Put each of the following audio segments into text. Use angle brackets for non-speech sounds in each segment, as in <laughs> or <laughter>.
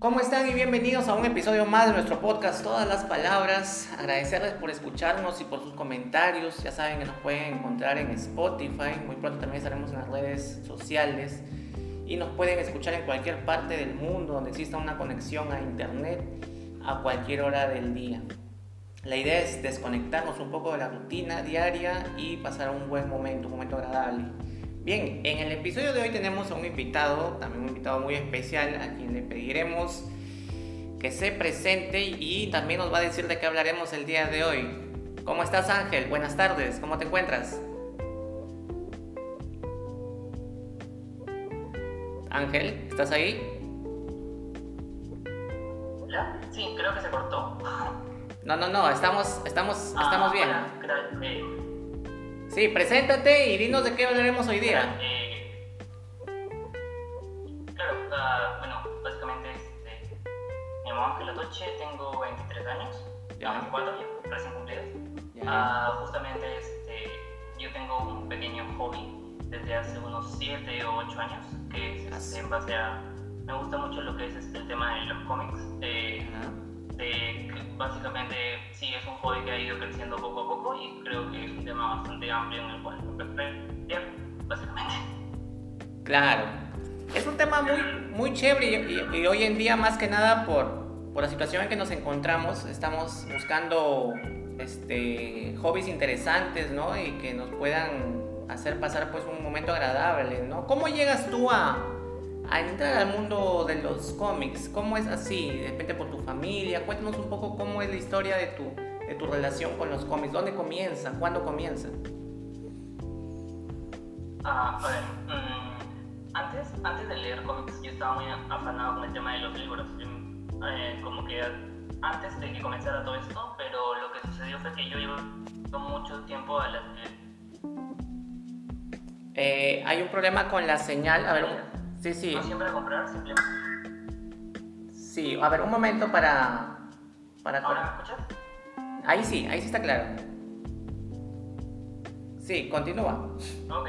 ¿Cómo están y bienvenidos a un episodio más de nuestro podcast Todas las Palabras? Agradecerles por escucharnos y por sus comentarios. Ya saben que nos pueden encontrar en Spotify. Muy pronto también estaremos en las redes sociales. Y nos pueden escuchar en cualquier parte del mundo donde exista una conexión a Internet a cualquier hora del día. La idea es desconectarnos un poco de la rutina diaria y pasar un buen momento, un momento agradable. Bien, en el episodio de hoy tenemos a un invitado, también un invitado muy especial, a quien le pediremos que se presente y también nos va a decir de qué hablaremos el día de hoy. ¿Cómo estás Ángel? Buenas tardes, ¿cómo te encuentras? Ángel, ¿estás ahí? ¿Ya? Sí, creo que se cortó. No, no, no, estamos, estamos, Ah, estamos bien. hola, ¿qué tal? Eh, Sí, preséntate y dinos de qué hablaremos hoy día. eh, claro, ah, bueno, básicamente este, me llamo Ángel Atoche, tengo 23 años, Ya. 24 ya, recién cumplidos. Ah, justamente este, yo tengo un pequeño hobby desde hace unos 7 o 8 años, que es este, en base a... Me gusta mucho lo que es este, el tema de los cómics. eh, que básicamente sí es un hobby que ha ido creciendo poco a poco y creo que es un tema bastante amplio en el cual expresar, básicamente. Claro. Es un tema muy, muy chévere y, y- y hoy en día más que nada por, por la situación en que nos encontramos, estamos buscando este, hobbies interesantes, ¿no? Y que nos puedan hacer pasar pues un momento agradable, ¿no? ¿Cómo llegas tú a, a entrar al mundo de los cómics? ¿Cómo es así? ¿De repente por tu familia? Cuéntanos un poco cómo es la historia de tu, de tu relación con los cómics. ¿Dónde comienza? ¿Cuándo comienza? Ah, a ver, mm, antes, antes de leer cómics yo estaba muy afanado con el tema de los libros, Yo, eh, como que antes de que comenzara todo esto, pero lo que sucedió fue que yo iba mucho tiempo a las Eh, hay un problema con la señal. A ver, sí, sí. no siempre a comprar, simplemente... Sí, a ver, un momento para. para ¿Ahora me escuchas? Ahí sí, ahí sí está claro. Sí, continúa. Ok,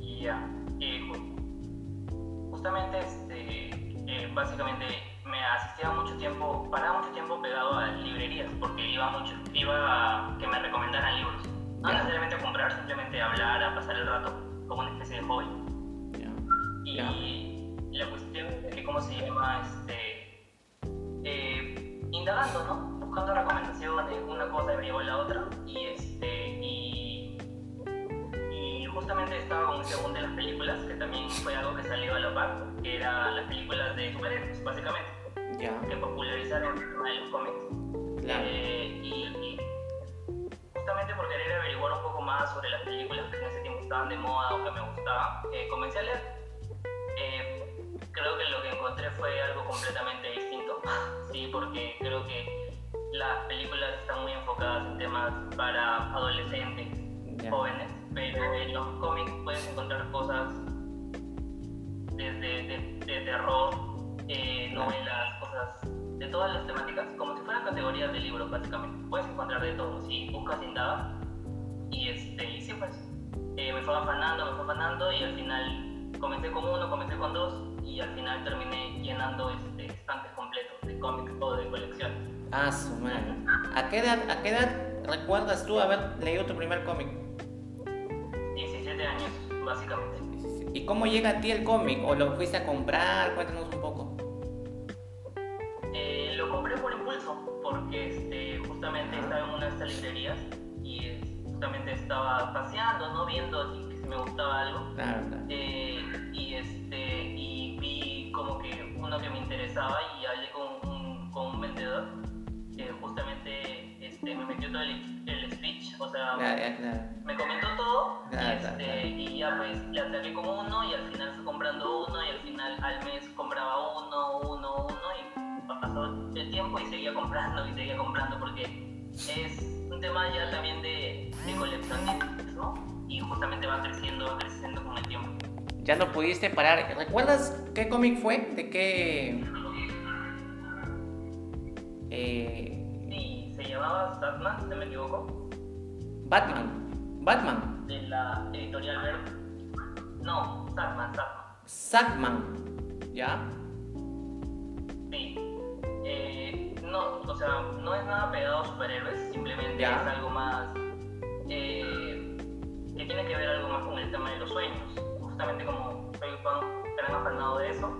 y ya. Ju- justamente, este, eh, básicamente me asistía mucho tiempo, paraba mucho tiempo pegado a librerías porque iba mucho, iba a que me recomendaran libros. No necesariamente a comprar, simplemente a hablar, a pasar el rato, como una especie de hobby. Y la cuestión es que, ¿cómo se llama? Este, eh, indagando, ¿no? Buscando recomendaciones, una cosa a la otra. Y, este, y, y justamente estaba con el segundo de las películas, que también fue algo que salió a la par, que era las películas de superhéroes, básicamente, que popularizaron el tema de los cómics. claro. Eh, y, y justamente por querer averiguar un poco más sobre las películas que en ese tiempo estaban de moda o que me gustaban, eh, comencé a leer. Eh, creo que lo que encontré fue algo completamente distinto, <laughs> sí, porque creo que las películas están muy enfocadas en temas para adolescentes, Ya. jóvenes, pero en los cómics puedes encontrar cosas desde de, de terror, eh, novelas, cosas de todas las temáticas, como si fueran categorías de libros básicamente. Puedes encontrar de todo, si buscas indagas. Y, este, y sí, pues eh, me fue afanando, me fue afanando y al final comencé con uno, comencé con dos y al final terminé llenando este, estantes completos de cómics o de colecciones. Ah, su madre. ¿A qué edad, a qué edad recuerdas tú haber leído tu primer cómic? 17 años, básicamente. ¿Y cómo llega a ti el cómic? ¿O lo fuiste a comprar? Cuéntanos un poco. Eh, lo compré por impulso, porque este, justamente estaba en una de estas librerías y eh, justamente estaba paseando, ¿no? Viendo así me gustaba algo. Claro, claro. Eh, y, este, y vi como que uno que me interesaba y hablé con un, con un vendedor que justamente este, me metió todo el, el speech, o sea, claro. me comentó todo y, este, y ya pues le ataqué con uno y al final fui comprando uno y al final al mes compraba uno, uno, uno y pasó el tiempo y seguía comprando y seguía comprando porque es un tema ya también de, de coleccionistas, ¿no? Y justamente va creciendo, va creciendo con el tiempo. Ya no pudiste parar. ¿Recuerdas qué cómic fue? ¿De qué? Eh, Sí, se llamaba Satman, si no me equivoco, Batman. Batman. de la editorial Verde. No, Satman, Satman. Sackman. ¿Ya? Sí. Eh, no, o sea, no es nada pegado a superhéroes, simplemente Ya. es algo más. eh, que tiene que ver algo más con el tema de los sueños. Justamente como soy fan, gran afanado de eso,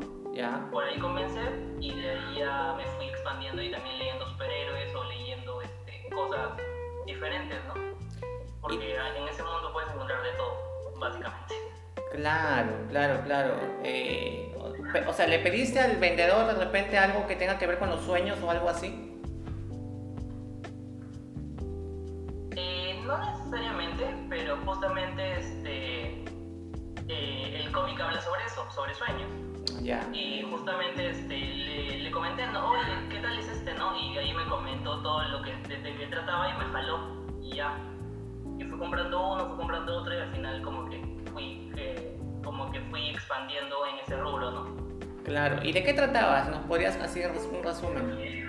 por ahí comencé y de ahí ya me fui expandiendo y también leyendo superhéroes o leyendo este, cosas diferentes, ¿no? Porque en ese mundo puedes encontrar de todo, básicamente. Claro, claro, claro. Eh, o- o sea, ¿le pediste al vendedor de repente algo que tenga que ver con los sueños o algo así? No necesariamente, pero justamente este, eh, el cómic habla sobre eso, sobre sueños. Ya. Y justamente este, le, le comenté, ¿no? oye, ¿qué tal es este? no Y ahí me comentó todo lo que, de, de qué trataba y me jaló y ya. Y fui comprando uno, fui comprando otro y al final como que fui, eh, como que fui expandiendo en ese rubro, ¿no? Claro. ¿Y de qué tratabas? ¿Nos podrías hacer un resumen?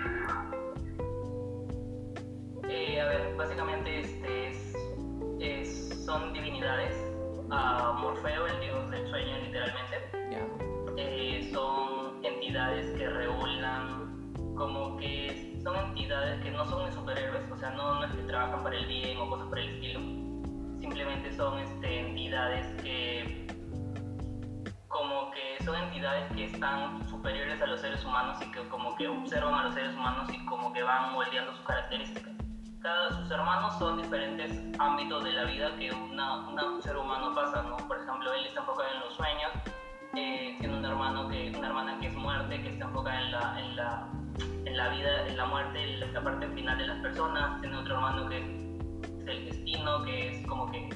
Eh, a ver, básicamente este es, es- son divinidades. Morfeo, el dios del sueño, literalmente. Eh, son entidades que regulan, como que son entidades que no son superhéroes, o sea, no, no es que trabajan para el bien o cosas por el estilo. Simplemente son este, entidades que como que son entidades que están superiores a los seres humanos y que como que observan a los seres humanos y como que van moldeando sus características. Sus hermanos son diferentes ámbitos de la vida que una, una- un ser humano pasa, ¿no? Por ejemplo, él está enfocado en los sueños, eh, tiene un hermano que, una hermana que es muerte, que está enfocada en la, en la, en la vida, en la muerte, en la parte final de las personas, tiene otro hermano que es el destino, que es como que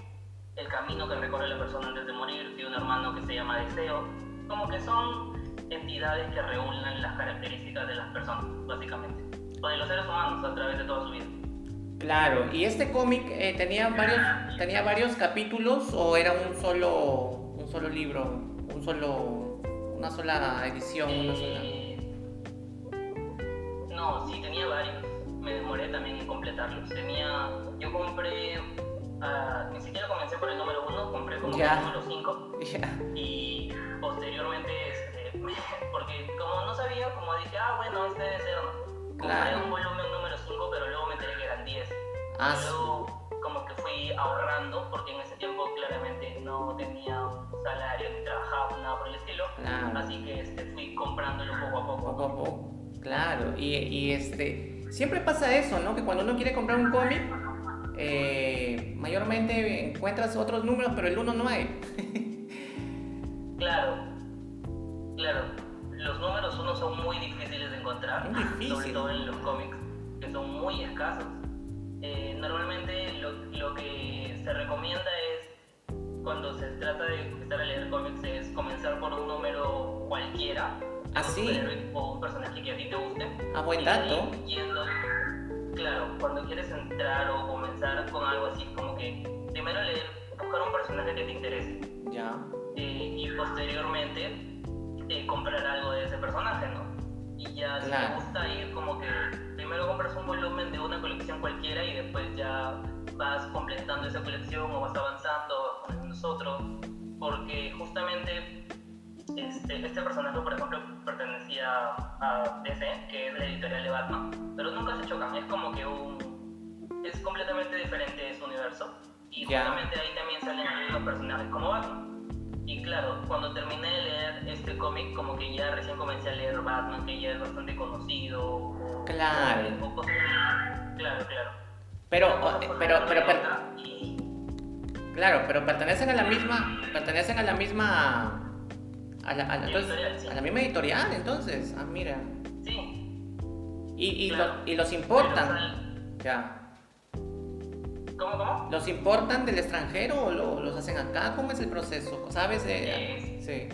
el camino que recorre la persona antes de morir, tiene un hermano que se llama deseo, como que son entidades que regulan las características de las personas, básicamente, o de los seres humanos a través de toda su vida. Claro. ¿Y este cómic eh, tenía varios tenía varios capítulos o era un solo un solo libro, un solo una sola edición, una sola? Eh, No, sí, tenía varios. Me demoré también en completarlos. Tenía, yo compré, ah, ni siquiera comencé por el número uno, compré como el número 5 <laughs> Ya. y posteriormente, este, <laughs> porque como no sabía, como dije, ah, bueno, este debe ser, ¿no? Compré Claro. un volumen número 5, pero luego me enteré que eran 10. Ah, luego como que fui ahorrando, porque en ese tiempo claramente no tenía un salario ni trabajaba, nada por el estilo. Claro. Así que este, fui comprándolo poco a poco. Poco a poco. Claro, y, y, este, siempre pasa eso, ¿no? Que cuando uno quiere comprar un cómic, eh, mayormente encuentras otros números, pero el uno no hay. <laughs> Claro, claro. Los números uno son muy difíciles de encontrar, sobre todo en los cómics, que son muy escasos. Eh, normalmente lo, lo que se recomienda es, cuando se trata de empezar a leer cómics, es comenzar por un número cualquiera, de ¿Ah, o un personaje que a ti te guste. Ah, buen dato. yendo- claro, cuando quieres entrar o comenzar con algo así, como que primero leer, buscar un personaje que te interese Ya. eh, y posteriormente eh, comprar algo de ese personaje, ¿no? Y ya si Claro. te gusta ir como que primero compras un volumen de una colección cualquiera y después ya vas completando esa colección o vas avanzando, vas poniendo otros, porque justamente este, este personaje, por ejemplo, pertenecía a DC, que es la editorial de Batman, pero nunca se chocan, es como que un... es completamente diferente su universo y justamente ahí también salen algunos personajes como Batman. Y claro, cuando terminé de leer este cómic, como que ya recién comencé a leer Batman, que ya es bastante conocido. o- Claro. o cosas- claro, claro. Pero, eh, pero, pero, y- claro, pero pertenecen a la misma, pertenecen a la misma, a la, a la- entonces, Editorial, sí. a la misma editorial, entonces. Ah, mira. Sí, Y, y, Claro. lo- y los pero importan. Ya. ¿Cómo, cómo? ¿Los importan del extranjero o lo- los hacen acá? ¿Cómo es el proceso? ¿Sabes? Eh, sí.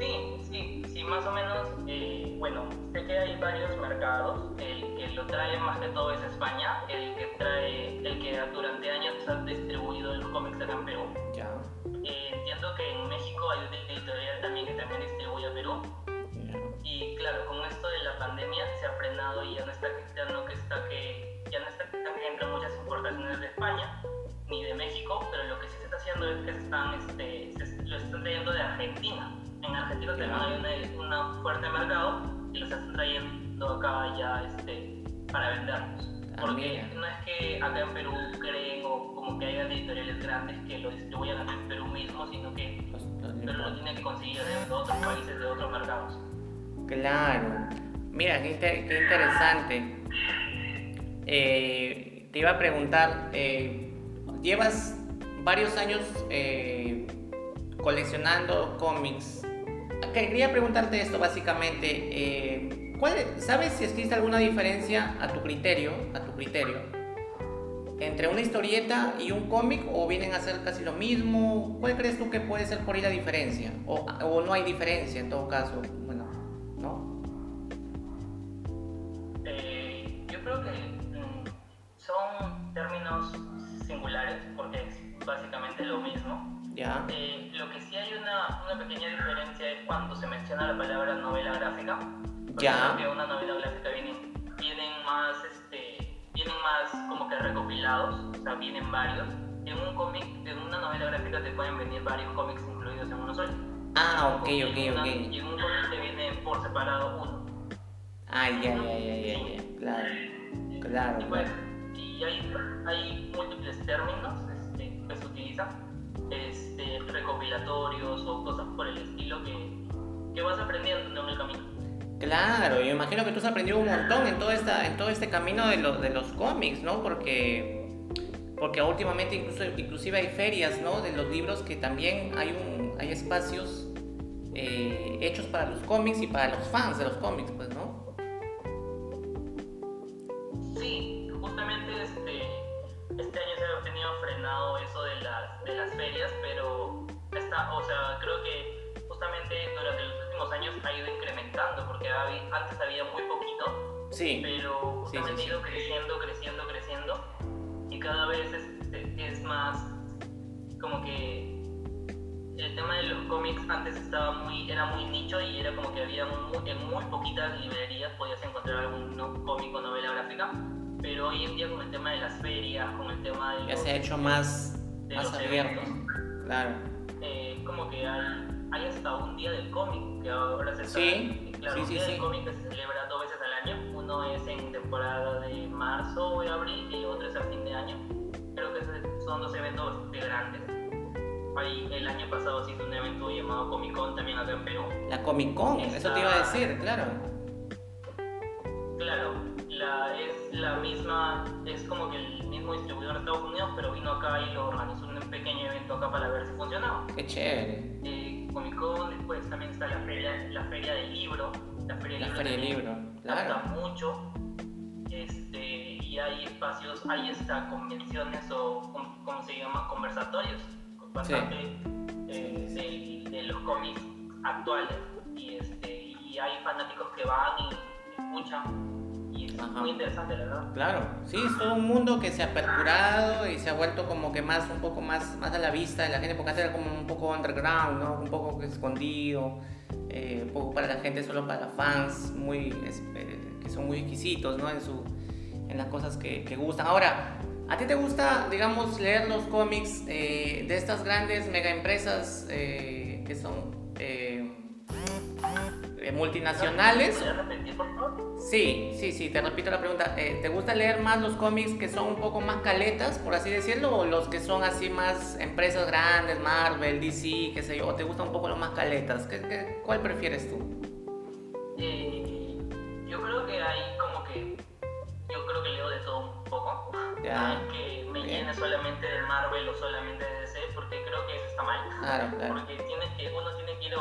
Sí, sí, sí, más o menos. eh, bueno, sé que hay varios mercados. El que lo trae más que todo es España. El que trae, el que durante años ha distribuido los cómics acá en Perú. Ya. Eh, entiendo que en México hay una editorial también que también importaciones de España ni de México, pero lo que sí se está haciendo es que se están, este, se- lo están trayendo de Argentina. En Argentina también hay una, una fuerte mercado y los están trayendo acá ya este, para venderlos. Ah, Porque no es que acá en Perú creen o como que hayan editoriales grandes que lo distribuyan acá en Perú mismo, sino que los Perú lo tiene que conseguir de otros países, de otros mercados. Claro. Mira, qué, inter- qué interesante. Eh, te iba a preguntar, eh, llevas varios años eh, coleccionando cómics. Quería preguntarte esto básicamente. eh, ¿cuál, ¿Sabes si existe alguna diferencia a tu criterio, a tu criterio, entre una historieta y un cómic o vienen a ser casi lo mismo? ¿Cuál crees tú que puede ser por ahí la diferencia? O, o no hay diferencia en todo caso. Bueno, ¿no? Eh, yo creo que son términos singulares porque es básicamente lo mismo. Ya. Eh, lo que sí hay una, una pequeña diferencia es cuando se menciona la palabra novela gráfica. Ya. que una novela gráfica vienen, vienen más, este, vienen más como que recopilados, o sea, vienen varios. En un cómic, en una novela gráfica te pueden venir varios cómics incluidos en uno solo. Ah, ok, ok, una- ok. Y en un cómic te viene por separado uno. Ah, ya, ya, ya, ya, ya. Claro, claro, Y, pues, claro. Y hay, hay múltiples términos este, que se utilizan, este, recopilatorios o cosas por el estilo que, que vas aprendiendo en el camino. Claro, yo imagino que tú has aprendido un montón en todo, esta, en todo este camino de, los de los cómics, ¿no? Porque, porque últimamente incluso, inclusive hay ferias, ¿no? De los libros que también hay, un, hay espacios eh, hechos para los cómics y para los fans de los cómics, pues, años ha ido incrementando, porque antes había muy poquito Sí, pero Sí, justamente sí, ha ido creciendo, creciendo, creciendo y cada vez es, es más como que el tema de los cómics antes estaba muy, era muy nicho y era como que había muy- en muy poquitas librerías podías encontrar algún no- cómic o novela gráfica, pero hoy en día con el tema de las ferias, con el tema de ya los, se ha hecho más, más abierto. eventos, Claro. eh, como que hay, hay hasta un día del cómic que ahora se está, Sí, claro, sí, un sí, día sí. del cómic que se celebra dos veces al año, uno es en temporada de marzo o de abril y otro es a fin de año. Creo que son dos eventos bastante grandes. Ahí, el año pasado se hizo un evento llamado Comic Con también acá en Perú. La Comic Con, eso te iba a decir, claro. Claro, la, es la misma, es como que el mismo distribuidor de Estados Unidos, pero vino acá y lo organizó un pequeño evento acá para ver si funcionaba. Qué chévere. eh, Comic Con, después también está la feria, la feria del libro. La feria del La libro, feria del libro, claro. mucho. Este, y hay espacios, hay hasta convenciones o, com- ¿cómo se llama? Conversatorios bastante eh, de, de los cómics actuales. Y, este, y hay fanáticos que van y escuchan. Y es Ajá. muy interesante, la verdad. Claro, sí, es todo un mundo que se ha aperturado y se ha vuelto como que más, un poco más, más a la vista de la gente, porque antes era como un poco underground, ¿no? Un poco escondido, eh, un poco para la gente, solo para fans, muy, eh, que son muy exquisitos, ¿no? En, su, en las cosas que, que gustan. Ahora, ¿a ti te gusta, digamos, leer los cómics eh, de estas grandes mega empresas eh, que son eh, eh, multinacionales? ¿Podrías repetir, por favor? Sí, sí, sí, te repito la pregunta. Eh, ¿Te gusta leer más los cómics que son un poco más caletas, por así decirlo, o los que son así más empresas grandes, Marvel, DC, qué sé yo? ¿O te gustan un poco los más caletas? ¿Qué, qué- cuál prefieres tú? Eh, yo creo que hay Ya. No es que me Bien. llene solamente de Marvel o solamente de DC, porque creo que eso está mal. Claro, claro. Porque tienes que, uno tiene que ir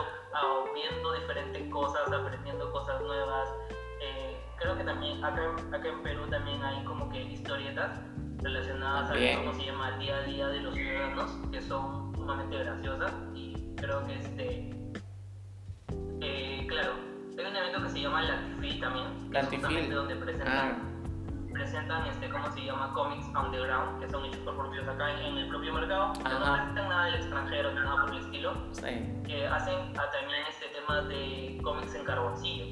viendo diferentes cosas, aprendiendo cosas nuevas. Eh, creo que también acá, en- acá en Perú también hay como que historietas relacionadas Bien. a cómo se llama el día a día de los ciudadanos, que son sumamente graciosas y creo que este eh, claro, hay un evento que se llama Lantifil también, que es justamente donde presentan, Ah, presentan este, ¿cómo se llama? Comics underground, que son hechos por propios acá en, el propio mercado, que no presentan nada del extranjero ni nada por el estilo, sí. que hacen ah, también este tema de cómics en carboncillo.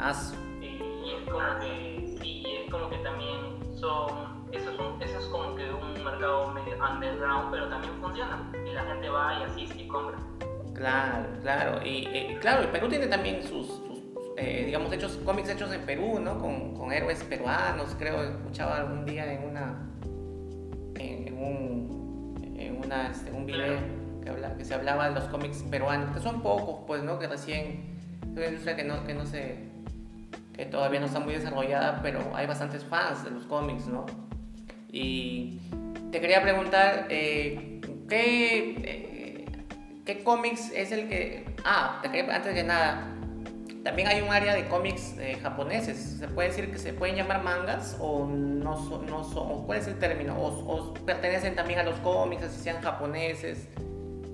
As- Eh, y es como que, sí, es como que también son, eso es, un- eso es como que un mercado medio underground, pero también funciona. Y la gente va y asiste y compra. Claro, claro. Y eh, claro, el Perú tiene también sus- eh, digamos, hechos, cómics hechos en Perú, ¿no? Con, con héroes peruanos, creo, escuchaba algún día en una, en, un, en una, este, un video que, habla, que se hablaba de los cómics peruanos, que son pocos, pues, ¿no? Que recién, es una industria que no, que no se, que todavía no está muy desarrollada, pero hay bastantes fans de los cómics, ¿no? Y te quería preguntar, eh, ¿qué, eh, ¿qué cómics es el que... Ah, te quería, antes de nada, también hay un área de cómics eh, japoneses. ¿Se puede decir que se pueden llamar mangas o no son? No son ¿Cuál es el término? O, pertenecen también a los cómics, así sean japoneses?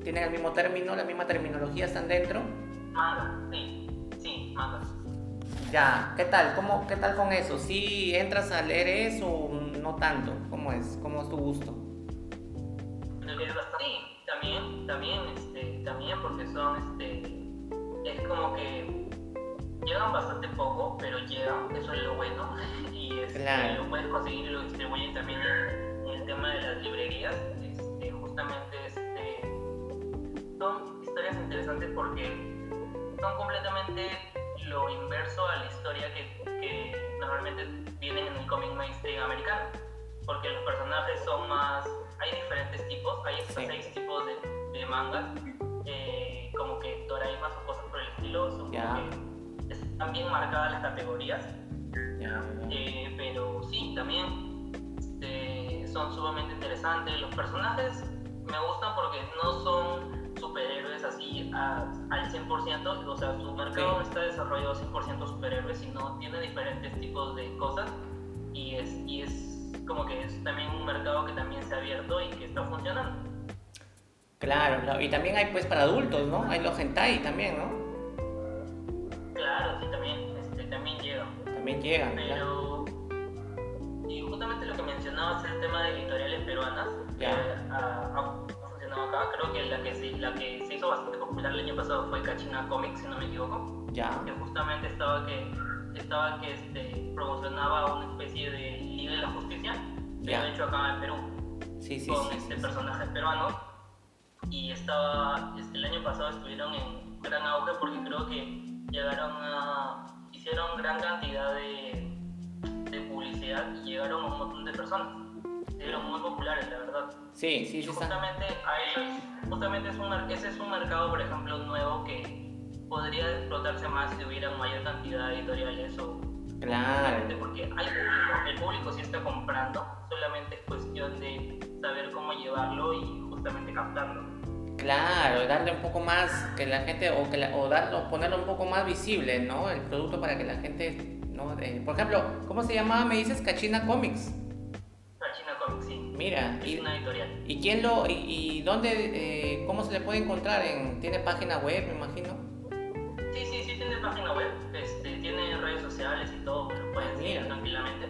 ¿Tienen el mismo término, la misma terminología? ¿Están dentro? Mangas, sí. Sí, mangas. Ya, ¿qué tal? ¿Cómo, ¿Qué tal con eso? ¿Sí entras a leer eso o no tanto? ¿Cómo es? ¿Cómo es tu gusto? Sí, también, también, este, también porque son, este, es como que llegan bastante poco, pero llegan, eso es lo bueno, <laughs> y este, lo puedes conseguir y lo distribuyen también en, el tema de las librerías, este, justamente este, son historias interesantes porque son completamente lo inverso a la historia que, que normalmente vienen en el cómic mainstream americano, porque los personajes son más, hay diferentes tipos, hay seis tipos de, de mangas, eh, como que Doraimas o cosas por el estilo, son como que están bien marcadas las categorías, eh, pero sí, también este, son sumamente interesantes, los personajes me gustan porque no son superhéroes así al 100%, o sea, su mercado no está desarrollado 100% superhéroes, sino tiene diferentes tipos de cosas. Y es, y es como que es también un mercado que también se ha abierto y que está funcionando. Claro, y también hay pues para adultos, ¿no? Hay los hentai también, ¿no? Claro, sí, también, este, también llegan. También llegan. Pero, y justamente lo que mencionabas, el tema de editoriales peruanas, ya. Eh, acá. Creo que la que, se, la que se hizo bastante popular el año pasado fue Kachina Comics, si no me equivoco. Ya. Que justamente estaba que, estaba que este, promocionaba una especie de Liga de la Justicia, que ha hecho acá en Perú. Sí, sí, con sí, este personaje peruano. Y estaba, este, el año pasado estuvieron en gran auge porque creo que llegaron a. hicieron gran cantidad de, de publicidad y llegaron a un montón de personas eran muy populares, la verdad. Sí, sí, sí. Justamente, a justamente es un, ese es un mercado, por ejemplo, nuevo que podría explotarse más si hubiera mayor cantidad de editoriales o... Claro. Porque hay público, el público sí está comprando, solamente es cuestión de saber cómo llevarlo y justamente captarlo. Claro, darle un poco más que la gente, o, que o darlo, ponerlo un poco más visible, ¿no? El producto para que la gente, ¿no? por ejemplo, ¿cómo se llamaba? Me dices Cachina Comics. Mira, y, una editorial. ¿Y quién lo, y, dónde, eh, cómo se le puede encontrar? En, ¿Tiene página web, me imagino? Sí, sí, sí tiene página web, este, tiene redes sociales y todo, lo pueden seguir tranquilamente.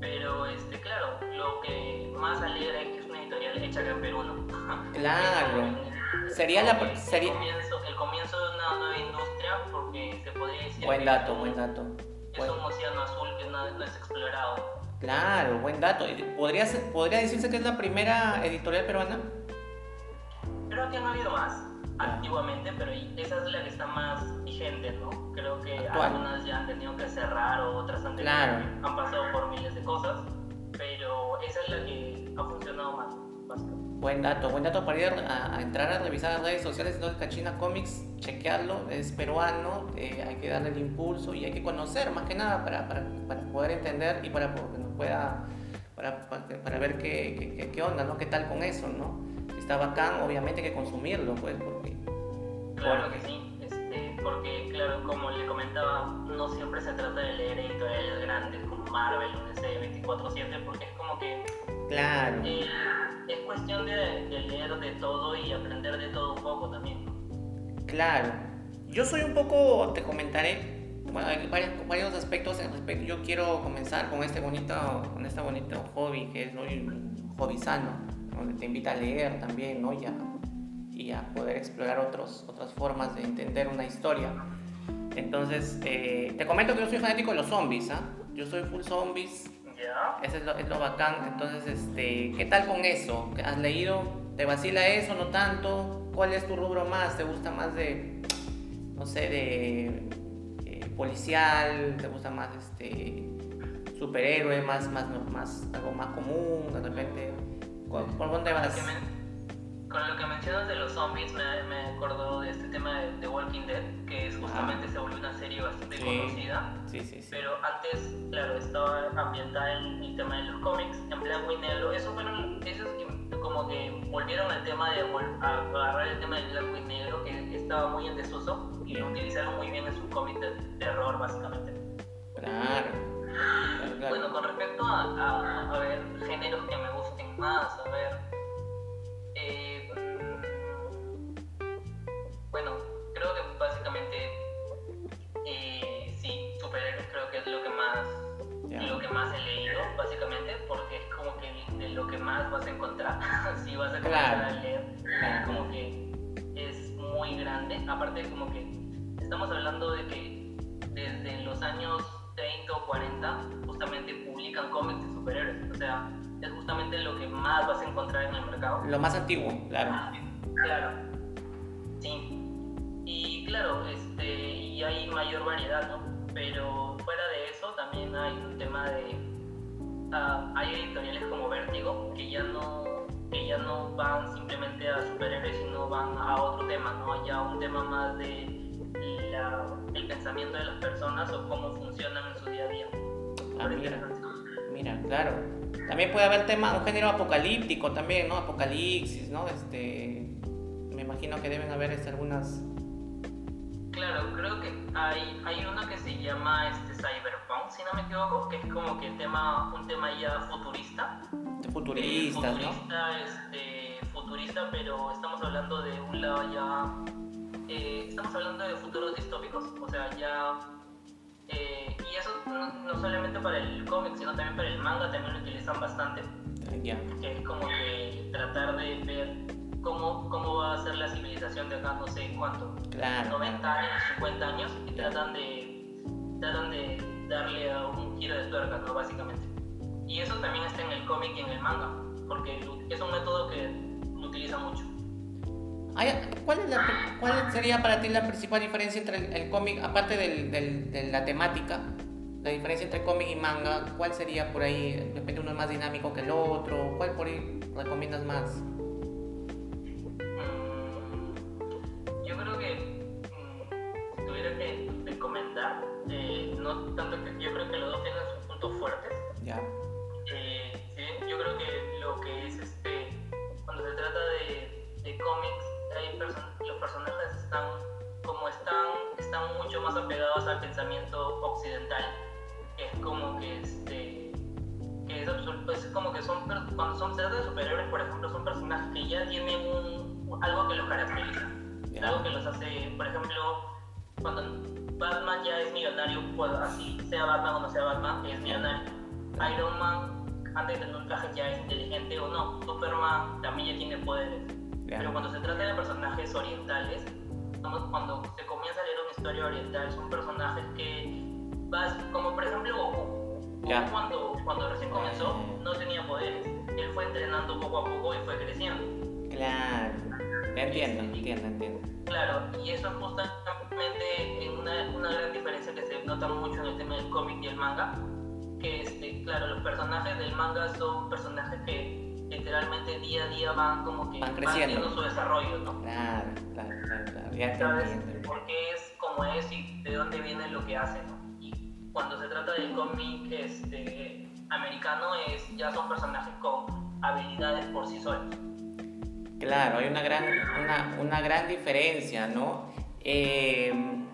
Pero, este, claro, lo que más alegra es que es una editorial hecha acá en Perú, ¿no? Claro. sería la... Sería... El, comienzo, el comienzo de una nueva industria, porque se podría decir... Buen dato, buen dato. Es un océano azul que no, no es explorado. Claro, buen dato. ¿Podría, ¿Podría decirse que es la primera editorial peruana? Creo que no ha habido más antiguamente, pero esa es la que está más vigente, ¿no? Creo que algunas ya han tenido que cerrar o otras han, han pasado por miles de cosas, pero esa es la que ha funcionado más. Buen dato, buen dato para ir a, entrar a revisar las redes sociales de Cachina Comics, chequearlo, es peruano, eh, hay que darle el impulso y hay que conocer más que nada para, para, para poder entender y para que nos pueda, para, para, ver qué, qué, qué, onda, ¿no? ¿Qué tal con eso, no? Si está bacán, obviamente hay que consumirlo, pues, porque... Claro que sí, este, porque claro, como le comentaba, no siempre se trata de leer editoriales grandes como Marvel o DC 24-7, porque es como que... Claro. Eh, es cuestión de, leer de todo y aprender de todo un poco también. Claro. Yo soy un poco, te comentaré, bueno, hay varios, varios aspectos en respecto. Yo quiero comenzar con este bonito, con este bonito hobby que es un hobby sano, donde te invita a leer también, ¿no? Y a, y a poder explorar otros, otras formas de entender una historia. Entonces, eh, te comento que yo soy fanático de los zombies, ¿ah? Yo soy full zombies, eso es lo, es lo bacán. Entonces, este, ¿qué tal con eso? ¿Has leído? ¿Te vacila eso? ¿No tanto? ¿Cuál es tu rubro más? ¿Te gusta más de, no sé, de policial, te gusta más este superhéroe, más, más, más, algo más común, de repente. ¿Por, dónde vas? Con lo que mencionas de los zombies, me, me acordó de este tema de, The Walking Dead, que es justamente se volvió una serie bastante conocida. Sí, sí, sí. Pero antes, claro, estaba ambientada en el tema de los cómics, en blanco y negro. Eso fueron, esos como que volvieron al tema de a agarrar el tema del blanco y negro, que estaba muy en desuso, y lo utilizaron muy bien en su cómic de terror, básicamente. Claro. Bueno, con respecto a, a, a ver géneros que me gusten más, a ver. Eh, bueno, creo que básicamente eh, sí, superhéroes creo que es lo que más lo que más he leído, básicamente, porque es como que de lo que más vas a encontrar. <laughs> si vas a comenzar a leer, como que es muy grande. Aparte, como que estamos hablando de que desde los años 30 o 40 justamente publican cómics de superhéroes. O sea, es justamente lo que más vas a encontrar en el mercado. Lo más antiguo, claro. Claro. Sí. Y claro, este, y hay mayor variedad, ¿no? Pero fuera de eso también hay un tema de... Uh, hay editoriales como Vértigo que ya no que ya no van simplemente a superhéroes, sino van a otro tema, ¿no? Ya un tema más de la, el pensamiento de las personas o cómo funcionan en su día a día. Ah, mira, mira, claro. También puede haber tema, un género apocalíptico también, ¿no? Apocalipsis, ¿no? Este, me imagino que deben haber este, algunas Claro, creo que hay, hay uno que se llama este Cyberpunk, si no me equivoco, que es como que tema, un tema ya futurista. Futurista, eh, futurista, este, futurista, pero estamos hablando de un lado ya. Eh, estamos hablando de futuros distópicos, o sea, ya. Eh, y eso no, solamente para el cómic, sino también para el manga, también lo utilizan bastante. Yeah. Que es como que tratar de ver cómo, cómo va a ser la civilización de acá, no sé cuánto, claro, 90 años, 50 años, y tratan de, tratan de darle un giro de tuerca, ¿no? Básicamente. Y eso también está en el cómic y en el manga, porque es un método que utiliza mucho. ¿Cuál, es la, ¿Cuál, sería para ti la principal diferencia entre el, cómic, aparte del, del, de la temática, la diferencia entre cómic y manga? ¿Cuál sería por ahí? De repente uno es más dinámico que el otro. ¿Cuál por ahí recomiendas más? No tanto que yo creo que los dos tienen sus puntos fuertes. Ya. Eh, yo creo que lo que es este, cuando se trata de, de cómics, hay los personajes están como están, están mucho más apegados al pensamiento occidental. Es como que este que es absurdo, pues como que son cuando son se trata de superhéroes, por ejemplo, son personajes que ya tienen un, algo que los caracteriza, algo que los hace, por ejemplo, cuando Batman ya es millonario, pues así sea Batman o no sea Batman, es millonario. Iron Man, antes de tener un traje ya es inteligente o no. Superman también ya tiene poderes. Pero cuando se trata de personajes orientales, cuando se comienza a leer una historia oriental, son personajes que vas, como por ejemplo Goku. Goku cuando, cuando recién comenzó no tenía poderes. Él fue entrenando poco a poco y fue creciendo. Claro. Entiendo, entiendo, entiendo. Claro, y eso es justamente una, una gran diferencia que se nota mucho en el tema del cómic y el manga, que este, claro, los personajes del manga son personajes que literalmente día a día van como que van creciendo su desarrollo, ¿no? Claro, claro, claro, ya ¿Sabes por qué es como es y de dónde viene lo que hace, ¿no? Y cuando se trata del cómic este, americano es, ya son personajes con habilidades por sí solos. Claro, hay una gran, una, una gran diferencia, ¿no? Em,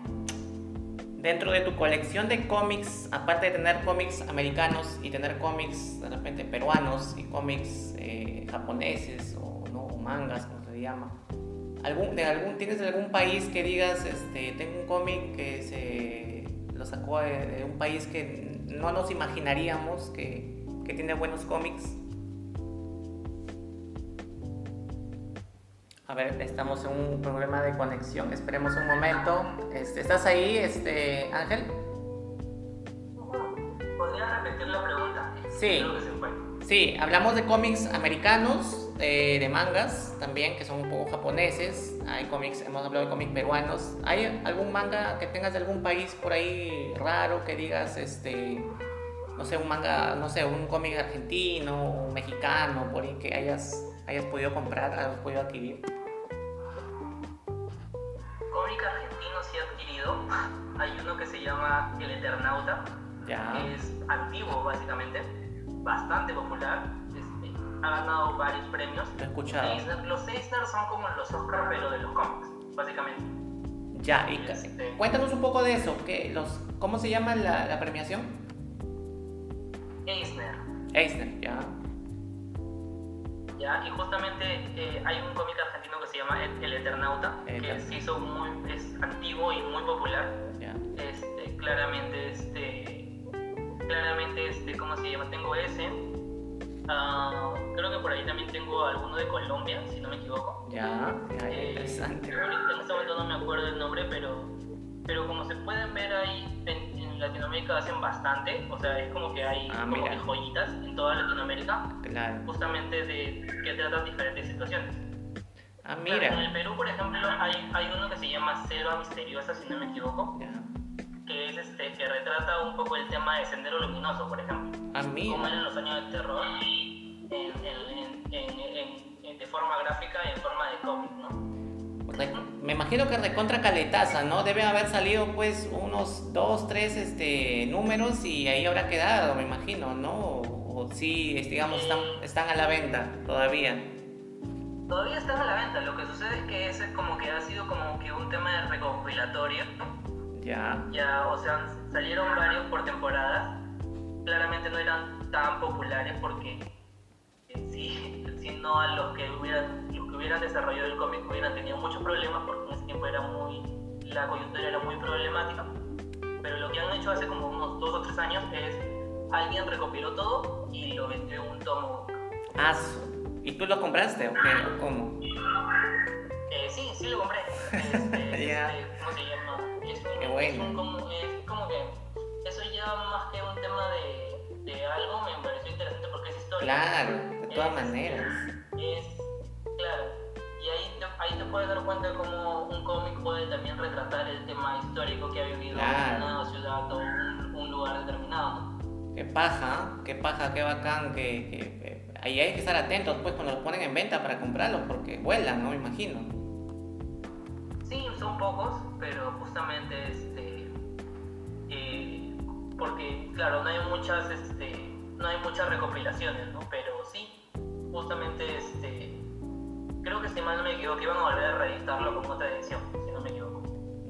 dentro de tu colección de cómics, aparte de tener cómics americanos y tener cómics de repente peruanos y cómics eh, japoneses o, ¿no? mangas, como se llama, ¿algún, de algún, ¿tienes de algún país que digas, este, tengo un cómic que se lo sacó de, un país que no nos imaginaríamos que, que tiene buenos cómics? A ver, estamos en un problema de conexión. Esperemos un momento. Este, ¿Estás ahí, este, Ángel? ¿Podría repetir la pregunta? Sí. Sí, hablamos de cómics americanos, eh, de mangas también, que son un poco japoneses. Hay cómics, hemos hablado de cómics peruanos. ¿Hay algún manga que tengas de algún país por ahí raro que digas, este, no sé, un manga, no sé, un cómic argentino, un mexicano, por ahí que hayas, hayas podido comprar, hayas podido adquirir? Hay uno que se llama El Eternauta. Ya. que es antiguo básicamente, bastante popular. Este, ha ganado varios premios. Lo he escuchado. Eisner- los Eisner son como los Oscar pero de los cómics, básicamente. Ya, y Este- cuéntanos un poco de eso. ¿qué, los, ¿Cómo se llama la, la premiación? Eisner. Eisner, ya. ¿Ya? Y justamente eh, hay un cómic argentino que se llama El, El Eternauta, El que se hizo muy, es antiguo y muy popular. ya. Este, claramente, este, claramente, este, ¿cómo se llama? Tengo ese. Ah, creo que por ahí también tengo alguno de Colombia, si no me equivoco. Ya, Eh, interesante. en este momento no me acuerdo el nombre, pero, pero como se pueden ver ahí en, en Latinoamérica hacen bastante, o sea, es como que hay Ah, como mira. que joyitas en toda Latinoamérica, Claro. justamente de que tratan diferentes situaciones. Ah, Claro, en mira. el Perú, por ejemplo, hay, hay uno que se llama Selva Misteriosa, si no me equivoco, que es este que retrata un poco el tema de Sendero Luminoso, por ejemplo, Ah, mira. eran los años de terror en- en- en- de forma gráfica y en forma de cómic, ¿no? Re- Me imagino que recontra caletaza, ¿no? Debe haber salido pues unos dos, tres este, números y ahí habrá quedado, me imagino, ¿no? O, o sí, es- digamos, están, están a la venta todavía. Todavía están a la venta, lo que sucede es que ese como que ha sido como que un tema de recopilatorio, Ya. ya, o sea, salieron varios por temporadas, claramente no eran tan populares porque eh, si, <laughs> si no a los que hubieran, hubieran desarrollado el cómic hubieran tenido muchos problemas porque en ese tiempo era muy, la coyuntura era muy problemática, pero lo que han hecho hace como unos dos o tres años es alguien recopiló todo y lo vendió en un tomo Aso. ¿Y tú lo compraste o qué? ¿O cómo? Eh, sí, sí lo compré. <laughs> Este, Ya. este, ¿Cómo se llama? Es un, Qué es bueno. un como, es como que eso ya más que un tema de, de algo me pareció interesante porque es historia. Claro, de todas Es- maneras. Es, claro. Y ahí te, ahí te puedes dar cuenta cómo un cómic puede también retratar el tema histórico que ha vivido Claro. una ciudad o un, un lugar determinado. Qué paja, qué paja, qué bacán, que, que- que- ahí hay que estar atentos pues cuando los ponen en venta para comprarlos porque vuelan, ¿no? Me imagino. Sí, son pocos, pero justamente este eh, porque claro no hay muchas este no hay muchas recopilaciones, ¿no? Pero sí, justamente este si mal no me equivoco iban a volver a reeditarlo con otra edición, si no me equivoco.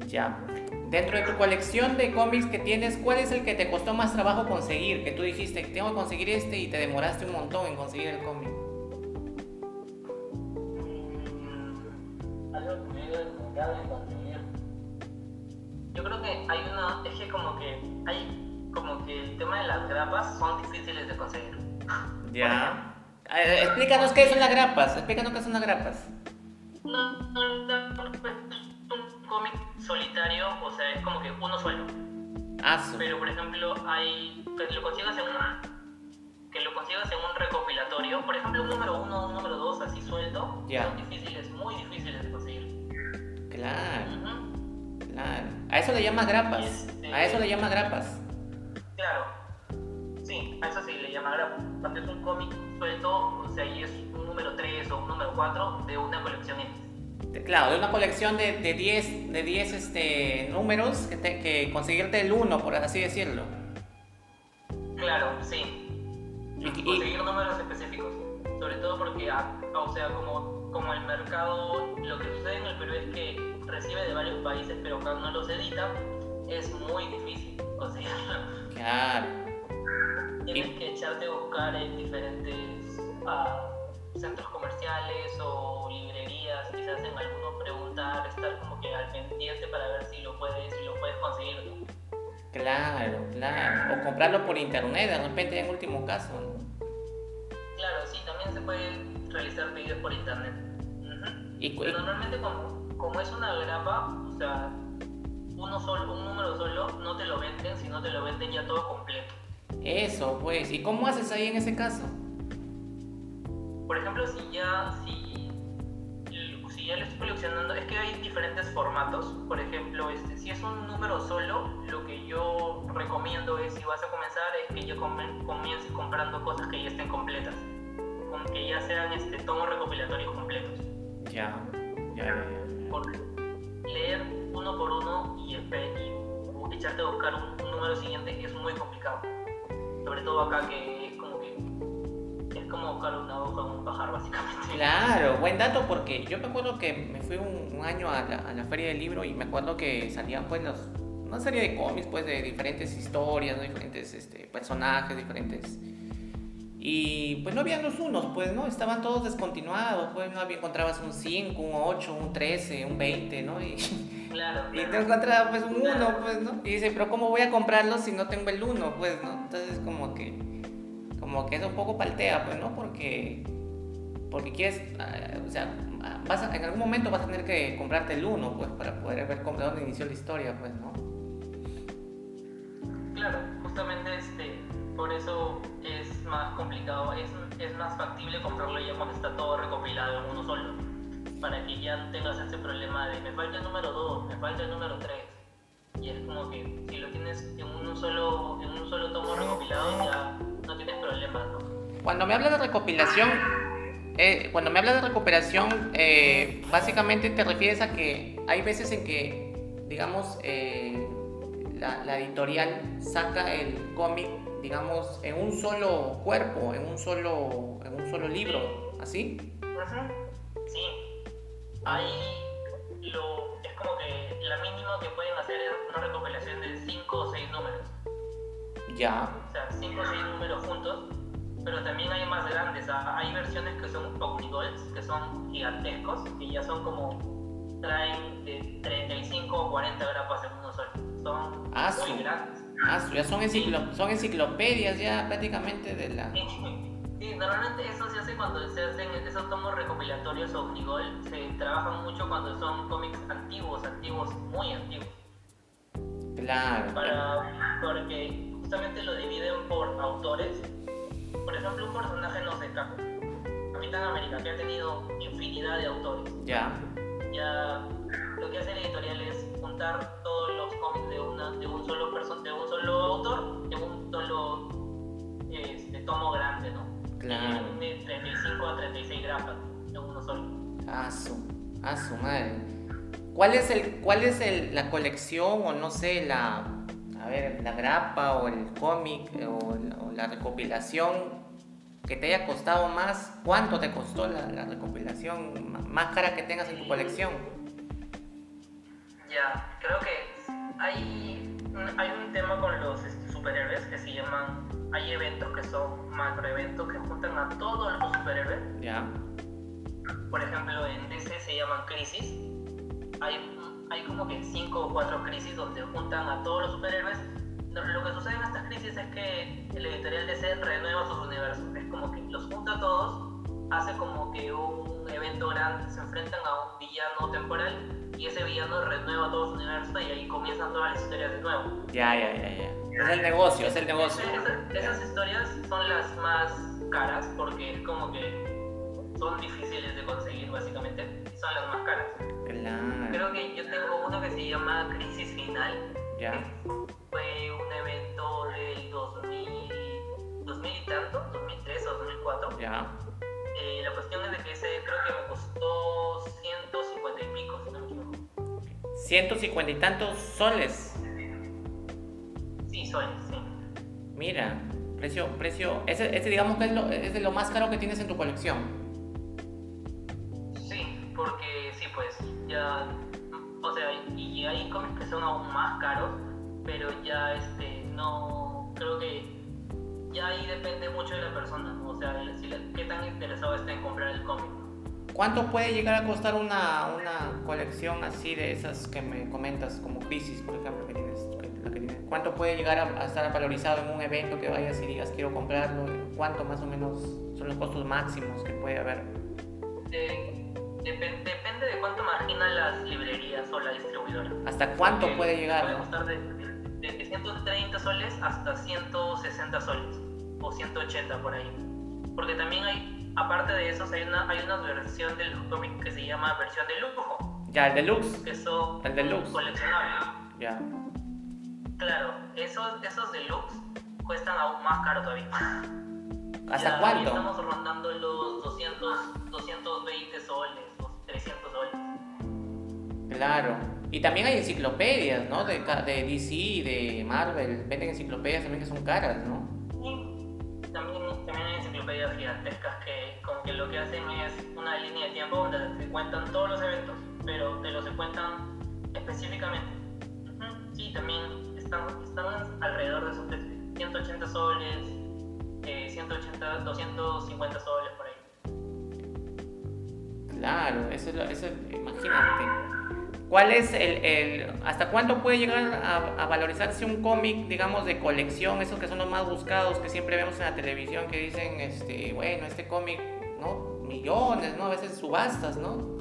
Ya. Dentro de tu colección de cómics que tienes, ¿cuál es el que te costó más trabajo conseguir? Que tú dijiste, tengo que conseguir este y te demoraste un montón en conseguir el cómic. Mm, Algo que me conseguir. Yo creo que hay una, es que como que hay como que el tema de las grapas son difíciles de conseguir. Ya. Eh, explícanos qué son las grapas, explícanos qué son las grapas. No, no, un cómic solitario, o sea, es como que uno solo. Aso. Pero por ejemplo, hay que lo consigas en un que lo consigas en un recopilatorio, por ejemplo, un número uno, un número dos, así suelto, Ya. son difíciles, muy difíciles de conseguir. Claro, claro. A eso le llamas grapas. Este- A eso le llamas grapas. Claro, sí, a eso sí le llama. Cuando es un cómic suelto, o sea, y es un número 3 o un número 4 de una colección X. Claro, de una colección de 10 de 10 de 10, este, números que, te- que conseguirte el uno, por así decirlo. Claro, sí. Y- y- conseguir números específicos. Sobre todo porque, ah, o sea, como, como el mercado, lo que sucede en el Perú es que recibe de varios países, pero cuando no los edita, es muy difícil conseguirlo. Claro. Tienes que echarte a buscar en diferentes ah, centros comerciales o librerías, quizás en alguno preguntar, estar como que al pendiente para ver si lo puedes, si lo puedes conseguir. ¿no? Claro, claro. O comprarlo por internet, de repente en último caso. ¿no? Claro, sí, también se pueden realizar pedidos por internet. Y, Pero normalmente como, como es una grapa, o sea, uno solo, un número solo, no te lo venden, sino te lo venden ya todo completo. Eso, pues. ¿Y cómo haces ahí en ese caso? por ejemplo, si ya, si, si ya lo estoy coleccionando, es que hay diferentes formatos. Por ejemplo, este, si es un número solo, lo que yo recomiendo es, si vas a comenzar, es que ya comiences comprando cosas que ya estén completas. Que ya sean este, tomos recopilatorios completos. Ya, ya, ya. Porque leer uno por uno y, y echarte a buscar un, un número siguiente es muy complicado. Sobre todo acá que es como que es como buscar una hoja en un pajar, básicamente. Claro, buen dato porque yo me acuerdo que me fui un, año a la, a la, feria del libro y me acuerdo que salían pues los, una serie de cómics pues de diferentes historias, diferentes este, personajes, diferentes... Y pues no habían los unos, pues, ¿no? Estaban todos descontinuados, pues no había, encontrabas un 5, un 8, un 13, un 20, ¿no? Y, claro, <laughs> y te encontrabas pues un 1, pues, ¿no? Y dice, pero ¿cómo voy a comprarlo si no tengo el 1, pues, ¿no? Entonces como que como que es un poco paltea, pues, ¿no? Porque, porque quieres, uh, o sea, vas a, en algún momento vas a tener que comprarte el uno, pues, para poder ver cómo, de dónde inició la historia, pues, ¿no? Claro, justamente este, por eso es más complicado, es, es más factible comprarlo ya cuando está todo recopilado en uno solo, para que ya tengas ese problema de me falta el número 2, me falta el número 3. Y es como que si lo tienes en un solo, en un solo tomo recopilado ya no tienes problemas, ¿no? Cuando me habla de recopilación, eh, cuando me habla de recuperación, eh, básicamente te refieres a que hay veces en que, digamos, eh, la, la, editorial saca el cómic, digamos, en un solo cuerpo, en un solo, en un solo libro, ¿así? Uh -huh. Sí. Ahí lo, es como que la mínima que pueden hacer es una recopilación de 5 o 6 números. Ya. O sea, 5 o 6 números juntos, pero también hay más grandes. Hay versiones que son omnigols, que son gigantescos, que ya son como, traen de 35 o 40 grapas en uno solo. Son ah, muy su, grandes. Ah, ya son, enciclo, son enciclopedias ya prácticamente de la... Sí, normalmente eso se hace cuando se hacen esos tomos recopilatorios Omnigol, se trabajan mucho cuando son cómics antiguos, antiguos, muy antiguos. Claro. Para, porque justamente lo dividen por autores. Por ejemplo, un personaje, no sé, Capitán América, que ha tenido infinidad de autores. Ya. Ya lo que hace la editorial es juntar todos los cómics de, una, de, un, solo person de un solo autor en un solo este, tomo grande, ¿no? Claro. De 35 a 36 grapas en uno solo. Ah, su, ah, su madre. ¿Cuál es, el, cuál es el, la colección o no sé, la, a ver, la grapa o el cómic o, o, la recopilación que te haya costado más? ¿Cuánto te costó la, la recopilación más cara que tengas en tu colección? Ya, creo que hay, hay un tema con los este, superhéroes que se llaman hay eventos que son macroeventos que juntan a todos los superhéroes. Ya. Por ejemplo, en DC se llaman crisis. Hay, hay como que cinco o cuatro crisis donde juntan a todos los superhéroes. Lo que sucede en estas crisis es que el editorial DC renueva sus universos. Es como que los junta a todos, hace como que un evento grande, se enfrentan a un villano temporal y ese villano renueva todo su universo y ahí comienzan todas las historias de nuevo. Ya, ya, ya, ya. Es el negocio, es el negocio. Esas, esas historias son las más caras porque es como que son difíciles de conseguir básicamente y son las más caras. Claro. Creo que yo tengo uno que se llama Crisis Final. Ya. Fue un evento del 2000, 2000 y tanto, 2003 o 2004. Ya. Eh, la cuestión es de que ese creo que me costó 150 y pico, si no me. 150 y tantos soles. Sí, soles, sí. Mira, precio, precio, ese, ese digamos que es, lo, es de lo más caro que tienes en tu colección. Sí, porque sí, pues ya, o sea, y hay cómics que son aún más caros, pero ya, este, no, creo que ya ahí depende mucho de la persona, ¿no? o sea, si la, qué tan interesado está en comprar el cómic. ¿Cuánto puede llegar a costar una, una colección así de esas que me comentas, como Crisis, por ejemplo, que tienes? Que tienes? ¿Cuánto puede llegar a, a, estar valorizado en un evento que vayas y digas quiero comprarlo? ¿Cuánto más o menos son los costos máximos que puede haber? De, dep depende de cuánto margina las librerías o la distribuidora. ¿Hasta cuánto Porque puede llegar? Puede costar de, de, de 130 soles hasta 160 soles o 180 por ahí. Porque también hay aparte de esos, hay una, hay una versión del cómic que se llama versión de lujo. Ya, el deluxe. Que son El deluxe. coleccionables. Ya. Claro, esos, esos deluxe cuestan aún más caro todavía. ¿Hasta Ya cuánto? Estamos rondando los 200, 220 soles, los 300 soles. Claro. Y también hay enciclopedias, ¿no? De, de DC, de Marvel. Venden enciclopedias también que son caras, ¿no? Hay enciclopedias gigantescas que como que lo que hacen es una línea de tiempo donde se cuentan todos los eventos, pero te los cuentan específicamente. Ujú, Sí, también están, están alrededor de esos precios. 180 soles, eh, 180, 250 soles por ahí. Claro, eso es, eso es- imagínate. ¿Cuál es el, el- hasta cuánto puede llegar a, a valorizarse un cómic, digamos, de colección, esos que son los más buscados, que siempre vemos en la televisión, que dicen, este, bueno, este cómic, ¿no? Millones, ¿no? A veces subastas, ¿no?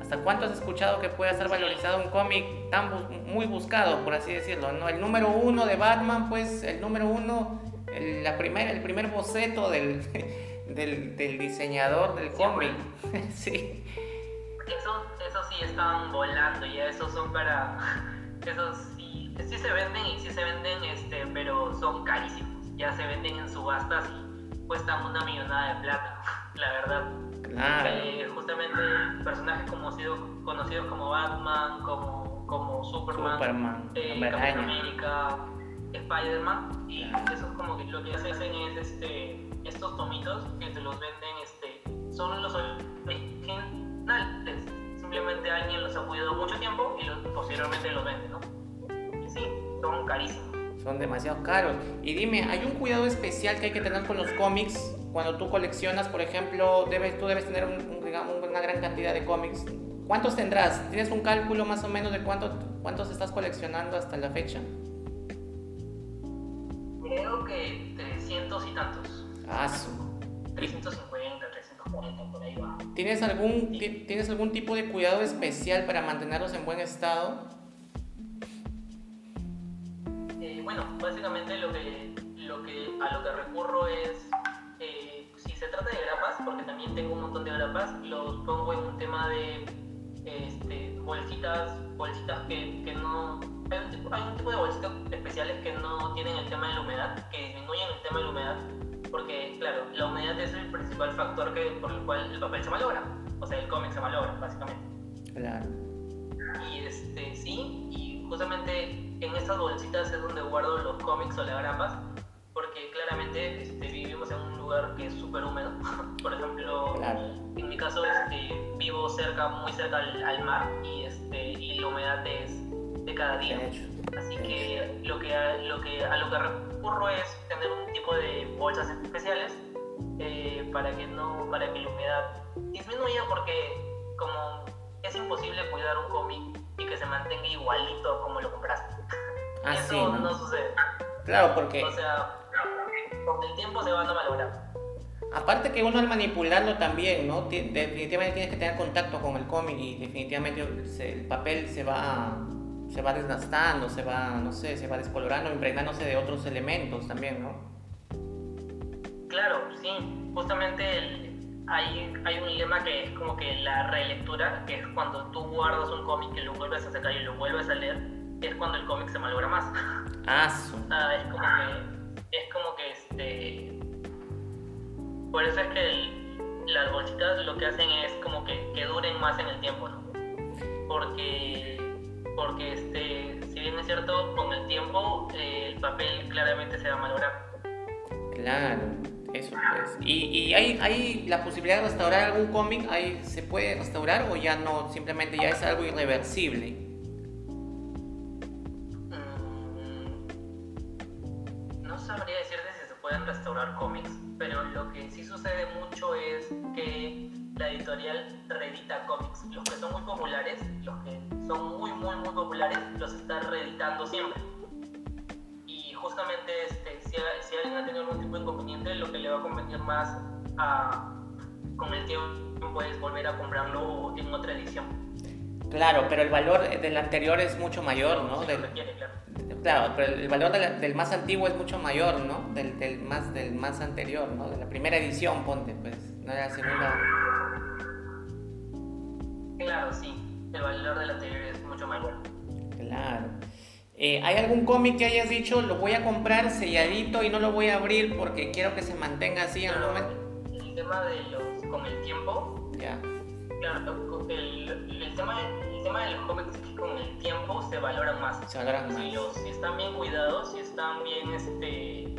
¿Hasta cuánto has escuchado que pueda estar valorizado un cómic tan bus- muy buscado, por así decirlo, ¿no? El número uno de Batman, pues, el número uno, el, la primera, el primer boceto del, <laughs> del, del diseñador del cómic. <laughs> sí. Sí están volando ya, esos son para... <laughs> Esos sí, sí se venden y sí se venden, este, pero son carísimos. Ya se venden en subastas y cuestan una millonada de plata, <laughs> la verdad. Claro. Eh, justamente personajes conocidos, conocidos como Batman, como, como Superman, Superman, eh, Capitán. América, Spider-Man, y Claro. eso es como que lo que hacen es este, estos tomitos que te los venden, este, son los originales simplemente alguien los ha cuidado mucho tiempo y los, posteriormente los vende, ¿no? Y sí, son carísimos. Son demasiado caros. Y dime, ¿hay un cuidado especial que hay que tener con los cómics? Cuando tú coleccionas, por ejemplo, debes, tú debes tener un, un, una gran cantidad de cómics. ¿Cuántos tendrás? ¿Tienes un cálculo más o menos de cuánto, cuántos estás coleccionando hasta la fecha? Creo que 300 y tantos. Ah, 350. ¿Tienes algún, sí. ¿Tienes algún tipo de cuidado especial para mantenerlos en buen estado? Eh, bueno, básicamente lo que, lo que, a lo que recurro es, eh, si se trata de grapas, porque también tengo un montón de grapas, los pongo en un tema de este, bolsitas, bolsitas que, que no... Hay un, tipo, hay un tipo de bolsitas especiales que no tienen el tema de la humedad, que disminuyen porque claro, la humedad es el principal factor que, por el cual el papel se malogra, o sea, el cómic se malogra, básicamente. Claro. Y este, sí, y justamente en estas bolsitas es donde guardo los cómics o las grapas, porque claramente este, vivimos en un lugar que es súper húmedo. <laughs> Por ejemplo, Claro. en mi caso este, vivo cerca, muy cerca al, al mar y, este, y la humedad es de cada día. De hecho. Así que lo que, a, lo que a lo que recurro es tener un tipo de bolsas especiales eh, para que no para que la humedad disminuya porque como es imposible cuidar un cómic y que se mantenga igualito como lo compraste. Ah, <laughs> Eso sí, ¿no? no sucede. Claro, porque O sea, con el tiempo se van a malograr. Aparte que uno al manipularlo también, ¿no? Ti- Definitivamente tienes que tener contacto con el cómic y definitivamente el papel se va, se va desgastando, se va, no sé, se va descolorando, impregnándose de otros elementos también, ¿no? Claro, sí, justamente el- hay, hay un lema que es como que la relectura, que es cuando tú guardas un cómic y lo vuelves a sacar y lo vuelves a leer, es cuando el cómic se malogra más. Ah, <laughs> su- O sea, es como que, es como que este... Por eso es que el- las bolsitas lo que hacen es como que, que duren más en el tiempo, ¿no? Porque, porque este, si bien es cierto, con el tiempo eh, el papel claramente se va a malograr. Claro, eso pues. ¿Y, y hay, hay la posibilidad de restaurar algún cómic? ¿Hay, ¿Se puede restaurar o ya no? Simplemente ya es algo irreversible. Mm, No sabría decirte si se pueden restaurar cómics, pero lo que sí sucede mucho es que la editorial reedita cómics. Los que son muy populares, los que son muy, muy, muy populares, los está reeditando siempre. Y justamente este, si, alguien ha tenido algún tipo de inconveniente, lo que le va a convenir más a, con el tiempo es volver a comprarlo en otra edición. Claro, pero el valor del anterior es mucho mayor, ¿no? Del- requiere, claro. Claro, pero el valor de del más antiguo es mucho mayor, ¿no? Del, del más, del más anterior, ¿no? De la primera edición, ponte, pues. No era la segunda. Claro, sí. El valor del anterior es mucho mayor. Claro. Eh, ¿Hay algún cómic que hayas dicho, lo voy a comprar selladito y no lo voy a abrir porque quiero que se mantenga así en el momento? El tema de los, con el tiempo. Ya. Claro, el, el, tema, el tema de los cómics es que con el tiempo se valoran más. Se valoran más. Si, los, si están bien cuidados, si están bien, este,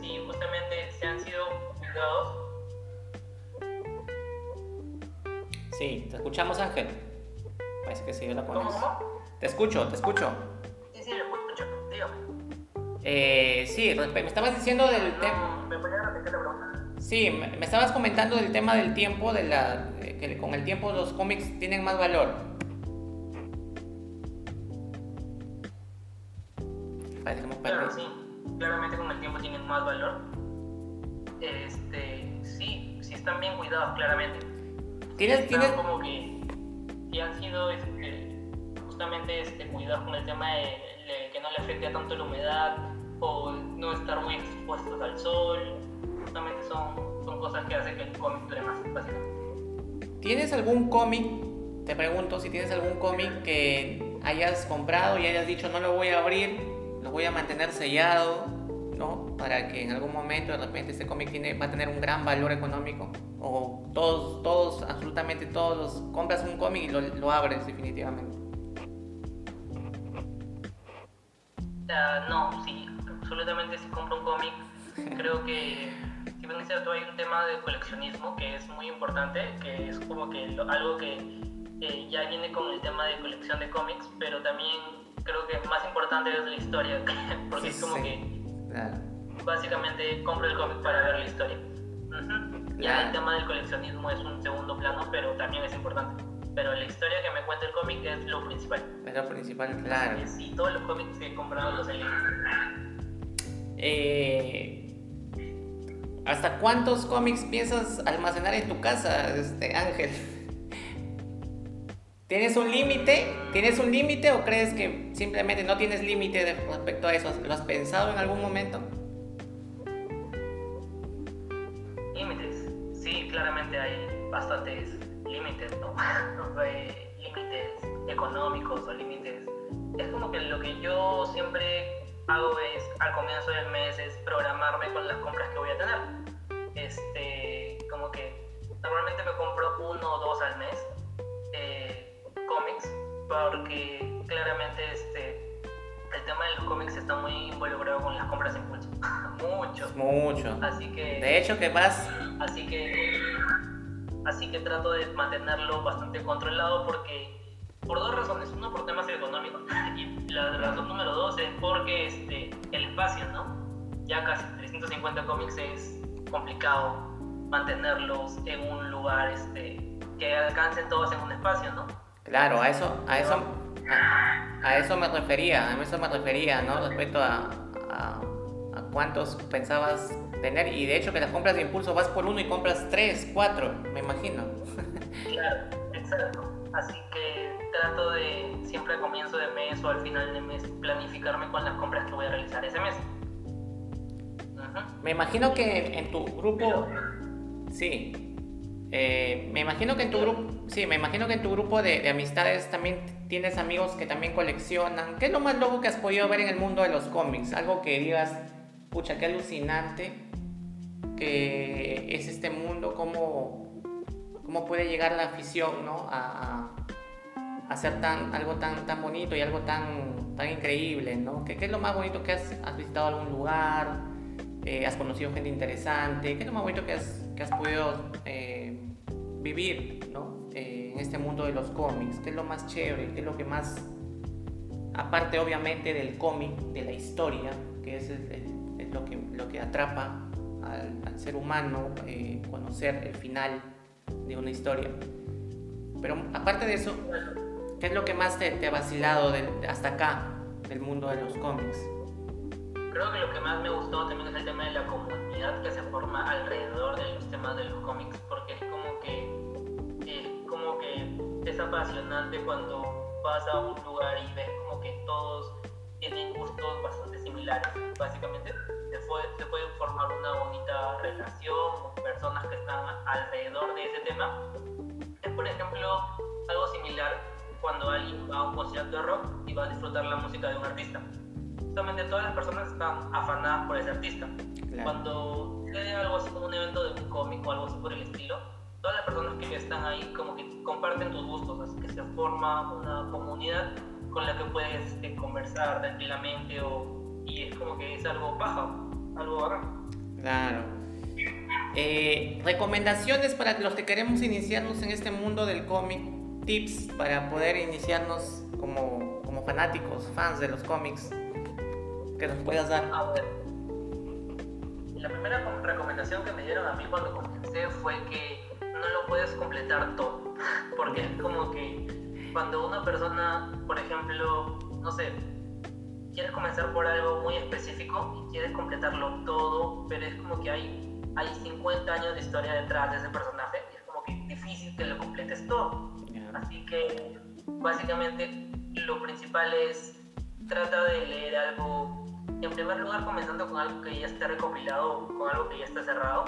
si justamente se han sido cuidados. Sí, te escuchamos Ángel. Parece que sí, yo la ¿Cómo, pones. cómo? Te escucho, te escucho. Sí, sí, lo escucho, dígame. Eh, sí, me estabas diciendo del tema. ¿Me podría repetir la pregunta? Sí, me estabas comentando del tema del tiempo, de la, que con el tiempo los cómics tienen más valor. Parece que hemos Claro, perdido. sí. Claramente con el tiempo tienen más valor. Este, sí, sí están bien cuidados, claramente. ¿Tienes, Están tienes, como que sí han sido este, justamente este, cuidados con el tema de, de que no le afecte tanto la humedad o no estar muy expuestos al sol. Justamente son, son cosas que hacen que el cómic dure más, básicamente. ¿Tienes algún cómic? Te pregunto si tienes algún cómic que hayas comprado y hayas dicho no lo voy a abrir, lo voy a mantener sellado, ¿no? Para que en algún momento de repente este cómic tiene, va a tener un gran valor económico. O todos, todos, absolutamente todos, los- compras un cómic y lo, lo abres definitivamente. Ah, no, sí, absolutamente si compro un cómic, <laughs> creo que, si bien es cierto, hay un tema de coleccionismo que es muy importante, que es como que lo- algo que eh, ya viene con el tema de colección de cómics, pero también creo que más importante es la historia, <laughs> porque es como Sí. que Claro. básicamente compro el cómic para ver la historia. Ujú. Ya el tema del coleccionismo es un segundo plano, pero también es importante. Pero la historia que me cuenta el cómic es lo principal. Es lo principal, claro. Y sí, todos los cómics que he comprado los he leído. Eh, ¿Hasta cuántos cómics piensas almacenar en tu casa, este Ángel? <laughs> ¿Tienes un límite? ¿Tienes un límite o crees que simplemente no tienes límite respecto a eso? ¿Lo has pensado en algún momento? Sí, claramente hay bastantes límites, ¿no? <laughs> Límites económicos o límites. Es como que lo que yo siempre hago es, al comienzo del mes, es programarme con las compras que voy a tener. Este, como que normalmente me compro uno o dos al mes eh, cómics, porque claramente este, el tema de los cómics está muy involucrado con las compras impulso. <laughs> Mucho. Mucho. Así que. De hecho, que vas... Así que, así que trato de mantenerlo bastante controlado porque, por dos razones. Uno, por temas económicos <laughs> y la razón número dos es porque este, el espacio, ¿no? Ya casi 350 cómics es complicado mantenerlos en un lugar este, que alcancen todos en un espacio, ¿no? Claro, a eso, a eso, a, a eso me refería, a eso me refería, ¿no? Respecto a, a, a cuántos pensabas tener. Y de hecho que las compras de impulso vas por uno y compras tres, cuatro, me imagino. Claro, exacto. Así que trato de siempre a comienzo de mes o al final de mes planificarme con las compras que voy a realizar ese mes. Me imagino que en tu grupo, sí. Eh, me imagino que en tu grupo, sí, me imagino que en tu grupo de, de amistades también tienes amigos que también coleccionan. ¿Qué es lo más loco que has podido ver en el mundo de los cómics? Algo que digas, pucha, qué alucinante que es este mundo, cómo, cómo puede llegar la afición, ¿no? A, hacer tan, algo tan, tan bonito y algo tan, tan increíble, ¿no? ¿Qué, qué es lo más bonito que has, has visitado algún lugar? Eh, ¿Has conocido gente interesante? ¿Qué es lo más bonito que has, que has podido eh, vivir, ¿no? Eh, en este mundo de los cómics? ¿Qué es lo más chévere? ¿Qué es lo que más, aparte obviamente del cómic, de la historia, que es, es lo, que, lo que atrapa al, ser humano, eh, conocer el final de una historia? Pero aparte de eso, ¿Qué es lo que más te, ha vacilado hasta acá del mundo de los cómics? Creo que lo que más me gustó también es el tema de la comunidad que se forma alrededor de los temas de los cómics, porque es como que es como que es apasionante cuando vas a un lugar y ves como que todos tienen gustos bastante similares, básicamente. Se, se puede formar una bonita relación con personas que están alrededor de ese tema. Es, por ejemplo, algo similar cuando alguien va a un concierto de rock y va a disfrutar la música de un artista. Justamente todas las personas están afanadas por ese artista. Cuando sucede algo así como un evento de un cómic o algo así por el estilo, todas las personas que están ahí como que comparten tus gustos, así que se forma una comunidad con la que puedes este, conversar tranquilamente o, y es como que es algo paja, algo bacán. Claro. Eh, recomendaciones para los que queremos iniciarnos en este mundo del cómic, tips para poder iniciarnos como, como fanáticos, fans de los cómics, que nos puedas dar. A ver, la primera recomendación que me dieron a mí cuando comencé fue que no lo puedes completar todo, <laughs> porque es como que cuando una persona, por ejemplo, no sé, quieres comenzar por algo muy específico y quieres completarlo todo, pero es como que hay, hay 50 años de historia detrás de ese personaje y es como que difícil que lo completes todo. Así que básicamente lo principal es trata de leer algo, en primer lugar comenzando con algo que ya esté recopilado, con algo que ya esté cerrado,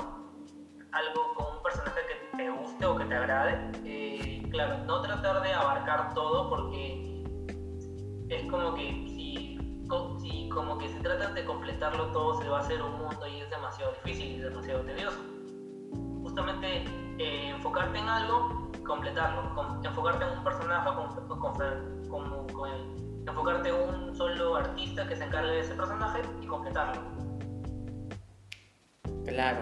algo con un personaje que te guste o que te agrade. Eh, claro, no tratar de abarcar todo porque es como que si, si, como que si tratas de completarlo todo se va a hacer un mundo y es demasiado difícil y demasiado tedioso. Justamente eh, enfocarte en algo, completarlo, enfocarte en un personaje con, con, con, enfocarte en un solo artista que se encargue de ese personaje y completarlo. Claro.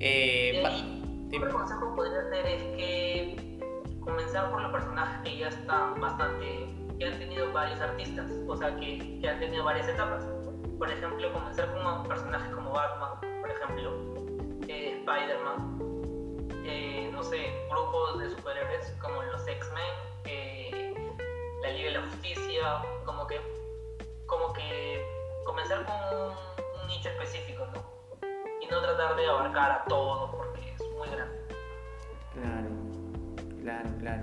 Eh, un consejo podría ser es que comenzar por los personajes que ya están bastante, que han tenido varios artistas, o sea, que, que han tenido varias etapas. Por ejemplo, comenzar con personajes como Batman, por ejemplo, eh, Spider-Man, eh, no sé, grupos de superhéroes como los X-Men, eh, la Liga de la Justicia, como que, como que comenzar con un, un nicho específico, ¿no? no tratar de abarcar a todos porque es muy grande. Claro, claro, claro.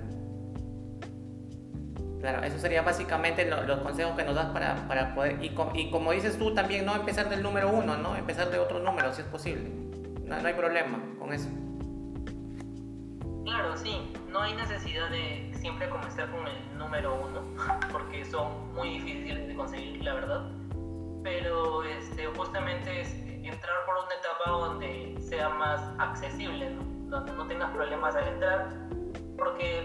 Claro, eso sería básicamente los consejos que nos das para, para poder, y, y, como dices tú también, no empezar del número uno, ¿no? Empezar de otro número, si es posible. No, no hay problema con eso. Claro, sí, no hay necesidad de siempre comenzar con el número uno, <laughs> porque son muy difíciles de conseguir, la verdad. Pero este, justamente es, entrar por una etapa donde sea más accesible, donde no tengas problemas al entrar, porque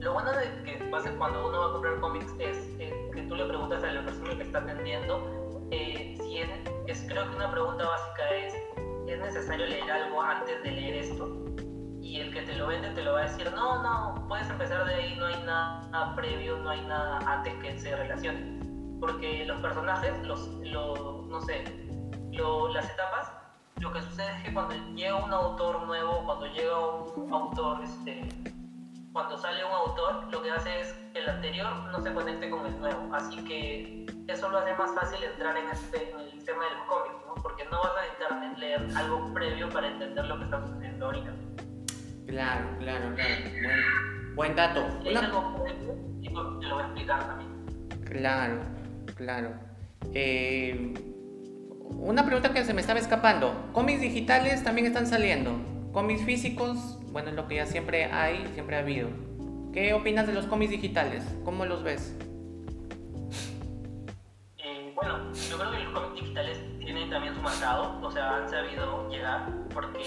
lo bueno de que pasa cuando uno va a comprar cómics es, que tú le preguntas a la persona que está atendiendo eh, si es, es, creo que una pregunta básica es, ¿es necesario leer algo antes de leer esto? Y el que te lo vende te lo va a decir, no, no, puedes empezar de ahí, no hay nada previo, no hay nada antes que se relacione. Porque los personajes, los, los no sé, las etapas, lo que sucede es que cuando llega un autor nuevo, cuando llega un autor, este, cuando sale un autor, lo que hace es que el anterior no se conecte con el nuevo. Así que eso lo hace más fácil entrar en, este, en el tema del cómic, ¿no? porque no vas a necesitar leer algo previo para entender lo que está sucediendo ahorita. Claro, claro, claro. Buen, buen dato. Y y te lo voy a explicar también. Claro, claro. Eh, una pregunta que se me estaba escapando. ¿Cómics digitales también están saliendo? ¿Cómics físicos? Bueno, es lo que ya siempre hay, siempre ha habido. ¿Qué opinas de los cómics digitales? ¿Cómo los ves? Eh, bueno, yo creo que los cómics digitales tienen también su mercado, o sea, han sabido llegar, porque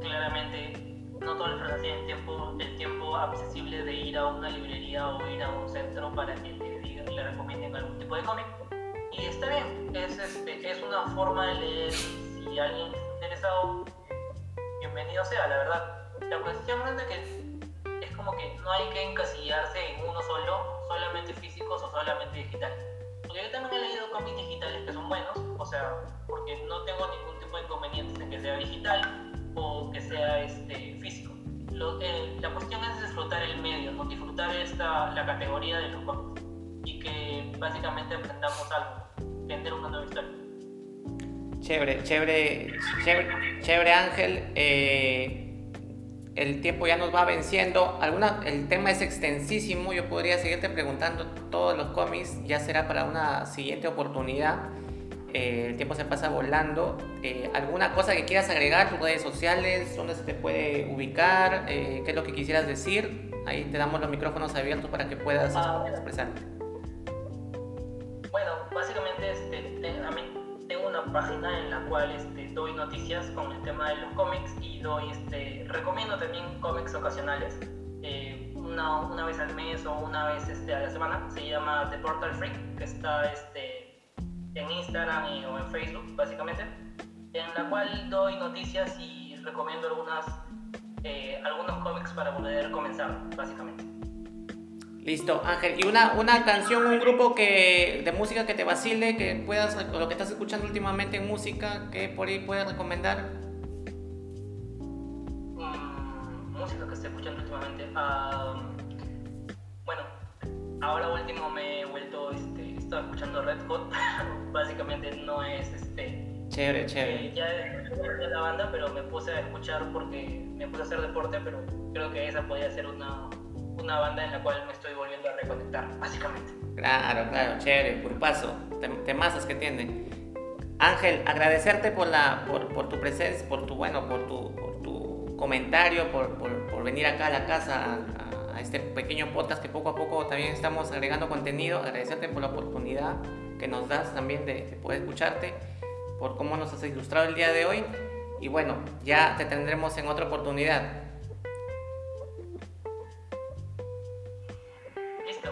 claramente no todas las personas tienen tiempo, el tiempo accesible de ir a una librería o ir a un centro para que le, digan, le recomienden algún tipo de cómic y está bien, es, este, es una forma de leer. Si alguien está interesado, bienvenido sea, la verdad. La cuestión es que es como que no hay que encasillarse en uno solo, solamente físicos o solamente digitales. Porque yo también he leído cómics digitales que son buenos, o sea, porque no tengo ningún tipo de inconvenientes en que sea digital o que sea este, físico. Lo, la cuestión es disfrutar el medio, ¿no? disfrutar esta, la categoría de los cómics y que básicamente aprendamos algo vender una nueva historia. Chévere, chévere, chévere, chévere Ángel. Eh, el tiempo ya nos va venciendo. Alguna, el tema es extensísimo, yo podría seguirte preguntando todos los cómics, ya será para una siguiente oportunidad. Eh, el tiempo se pasa volando. Eh, ¿Alguna cosa que quieras agregar, tus redes sociales, dónde se te puede ubicar, eh, qué es lo que quisieras decir? Ahí te damos los micrófonos abiertos para que puedas ah, expresarte. Bueno, básicamente este, tengo una página en la cual este, doy noticias con el tema de los cómics y doy, este, recomiendo también cómics ocasionales. una, una, vez al mes o una vez este, a la semana. Se llama The Portal Freak, que está este, en Instagram y, o en Facebook, básicamente, en la cual doy noticias y recomiendo algunas, eh, algunos cómics para poder comenzar, básicamente. Listo, Ángel. ¿Y una, una canción, un grupo que, de música que te vacile, que puedas, lo que estás escuchando últimamente en música, que por ahí puedes recomendar? Mm, música que estoy escuchando últimamente. Bueno, ahora último me he vuelto este, estaba escuchando Red Hot, <laughs> básicamente no es este... Chévere, chévere. Eh, ya de la banda, pero me puse a escuchar porque me puse a hacer deporte, pero creo que esa podría ser una, una banda en la cual me estoy volviendo a reconectar, básicamente. Claro, claro, chévere, por paso, temazas que tiene. Ángel, agradecerte por, la, por, por, tu presencia, por tu, bueno, por tu, por tu comentario, por, por, venir acá a la casa a este pequeño podcast que poco a poco también estamos agregando contenido. Agradecerte por la oportunidad que nos das también de, poder escucharte, por cómo nos has ilustrado el día de hoy. Y bueno, ya te tendremos en otra oportunidad. Listo.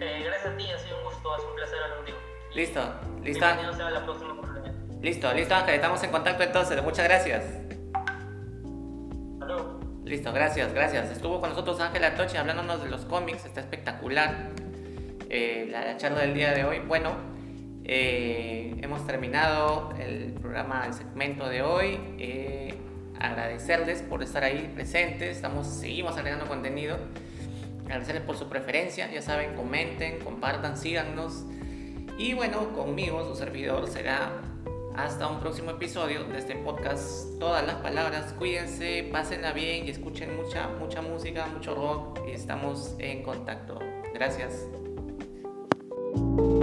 Eh, gracias a ti, ha sido un gusto, ha sido un placer hablar contigo. Listo, listo. la próxima Listo, listo Ángel, estamos en contacto entonces. Muchas gracias. Listo, gracias, gracias. Estuvo con nosotros Ángel Atoche hablándonos de los cómics, está espectacular eh, la, charla del día de hoy. Bueno, eh, hemos terminado el programa, el segmento de hoy. Eh, agradecerles por estar ahí presentes, estamos, seguimos agregando contenido. Agradecerles por su preferencia, ya saben, comenten, compartan, síganos. Y bueno, conmigo, su servidor, será hasta un próximo episodio de este podcast. Todas las palabras, cuídense, pásenla bien y escuchen mucha, mucha música, mucho rock y estamos en contacto. Gracias. Thank you